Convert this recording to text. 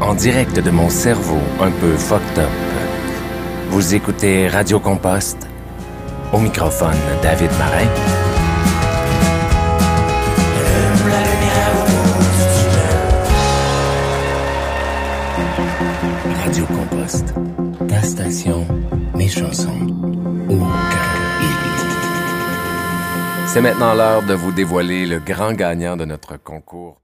en direct de mon cerveau un peu fucked up. Vous écoutez Radio Compost. Au microphone, David Marin. Radio Compost. Ta station, mes chansons. Au C'est maintenant l'heure de vous dévoiler le grand gagnant de notre concours.